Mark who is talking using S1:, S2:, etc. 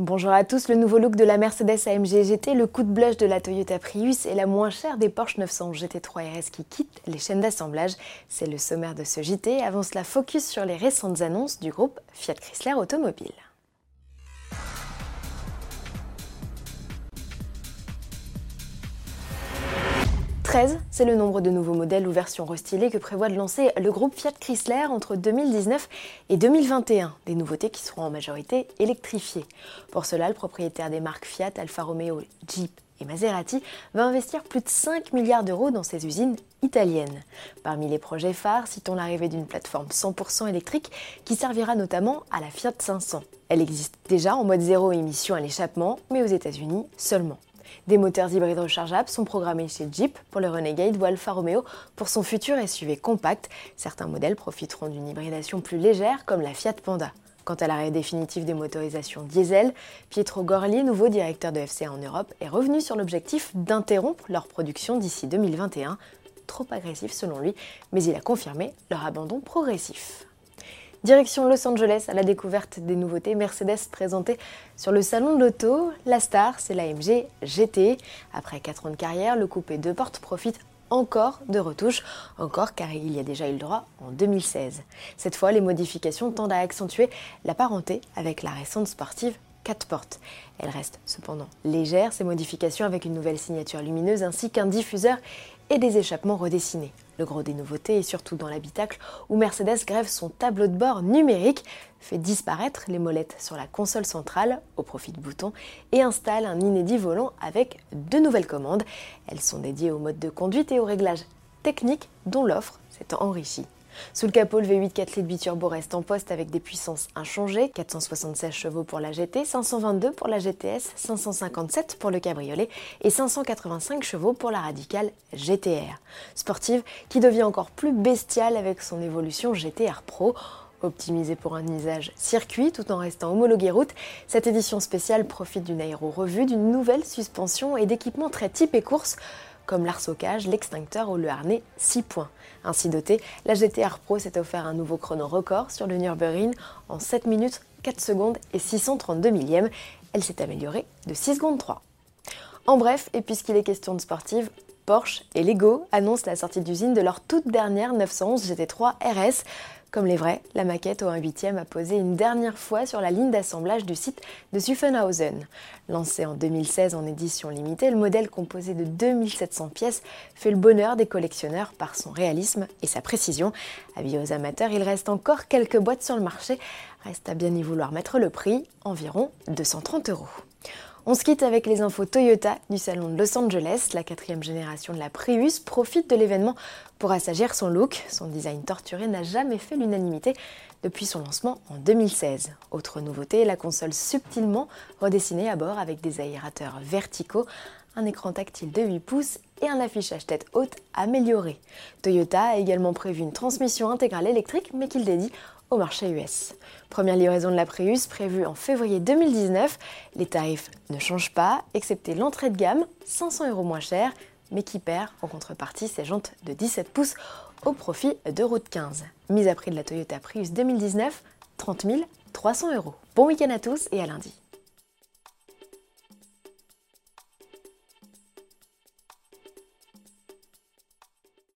S1: Bonjour à tous, le nouveau look de la Mercedes AMG GT, le coup de blush de la Toyota Prius et la moins chère des Porsche 900 GT3 RS qui quittent les chaînes d'assemblage. C'est le sommaire de ce JT. Avant cela, focus sur les récentes annonces du groupe Fiat Chrysler Automobile. 13, c'est le nombre de nouveaux modèles ou versions restylées que prévoit de lancer le groupe Fiat Chrysler entre 2019 et 2021, des nouveautés qui seront en majorité électrifiées. Pour cela, le propriétaire des marques Fiat, Alfa Romeo, Jeep et Maserati va investir plus de 5 milliards d'euros dans ses usines italiennes. Parmi les projets phares, citons l'arrivée d'une plateforme 100% électrique qui servira notamment à la Fiat 500. Elle existe déjà en mode zéro émission à l'échappement, mais aux États-Unis seulement. Des moteurs hybrides rechargeables sont programmés chez Jeep pour le Renegade ou Alfa Romeo pour son futur SUV compact. Certains modèles profiteront d'une hybridation plus légère comme la Fiat Panda. Quant à l'arrêt définitif des motorisations diesel, Pietro Gorli, nouveau directeur de FCA en Europe, est revenu sur l'objectif d'interrompre leur production d'ici 2021, trop agressif selon lui, mais il a confirmé leur abandon progressif. Direction Los Angeles à la découverte des nouveautés Mercedes présentées sur le salon de l'auto. La star, c'est l'AMG GT. Après 4 ans de carrière, le coupé deux portes profite encore de retouches, encore car il y a déjà eu le droit en 2016. Cette fois, les modifications tendent à accentuer la parenté avec la récente sportive 4 portes. Elle reste cependant légère, ces modifications avec une nouvelle signature lumineuse ainsi qu'un diffuseur et des échappements redessinés. Le gros des nouveautés est surtout dans l'habitacle où Mercedes grève son tableau de bord numérique, fait disparaître les molettes sur la console centrale au profit de boutons et installe un inédit volant avec deux nouvelles commandes. Elles sont dédiées au mode de conduite et au réglage technique dont l'offre s'est enrichie. Sous le capot, le V8 4 litres biturbo reste en poste avec des puissances inchangées, 476 chevaux pour la GT, 522 pour la GTS, 557 pour le cabriolet et 585 chevaux pour la radicale GTR. Sportive qui devient encore plus bestiale avec son évolution GTR Pro. Optimisée pour un usage circuit tout en restant homologuée route, cette édition spéciale profite d'une aéro-revue, d'une nouvelle suspension et d'équipements très type et course comme l'arsocage, l'extincteur ou le harnais 6 points. Ainsi doté, la GTR Pro s'est offert un nouveau chrono record sur le Nürburgring en 7 minutes 4 secondes et 632 millièmes. Elle s'est améliorée de 6 secondes 3. En bref, et puisqu'il est question de sportive, Porsche et Lego annoncent la sortie d'usine de leur toute dernière 911 GT3 RS. Comme les vrais, la maquette au 1 8 a posé une dernière fois sur la ligne d'assemblage du site de Suffenhausen. Lancé en 2016 en édition limitée, le modèle composé de 2700 pièces fait le bonheur des collectionneurs par son réalisme et sa précision. Avis aux amateurs, il reste encore quelques boîtes sur le marché. Reste à bien y vouloir mettre le prix, environ 230 euros. On se quitte avec les infos Toyota du salon de Los Angeles. La quatrième génération de la Prius profite de l'événement pour assagir son look. Son design torturé n'a jamais fait l'unanimité depuis son lancement en 2016. Autre nouveauté, la console subtilement redessinée à bord avec des aérateurs verticaux, un écran tactile de 8 pouces et un affichage tête haute amélioré. Toyota a également prévu une transmission intégrale électrique mais qu'il dédie au marché US. Première livraison de la Prius prévue en février 2019. Les tarifs ne changent pas, excepté l'entrée de gamme, 500 euros moins cher, mais qui perd en contrepartie ses jantes de 17 pouces au profit de Route 15. Mise à prix de la Toyota Prius 2019, 30 300 euros. Bon week-end à tous et à lundi.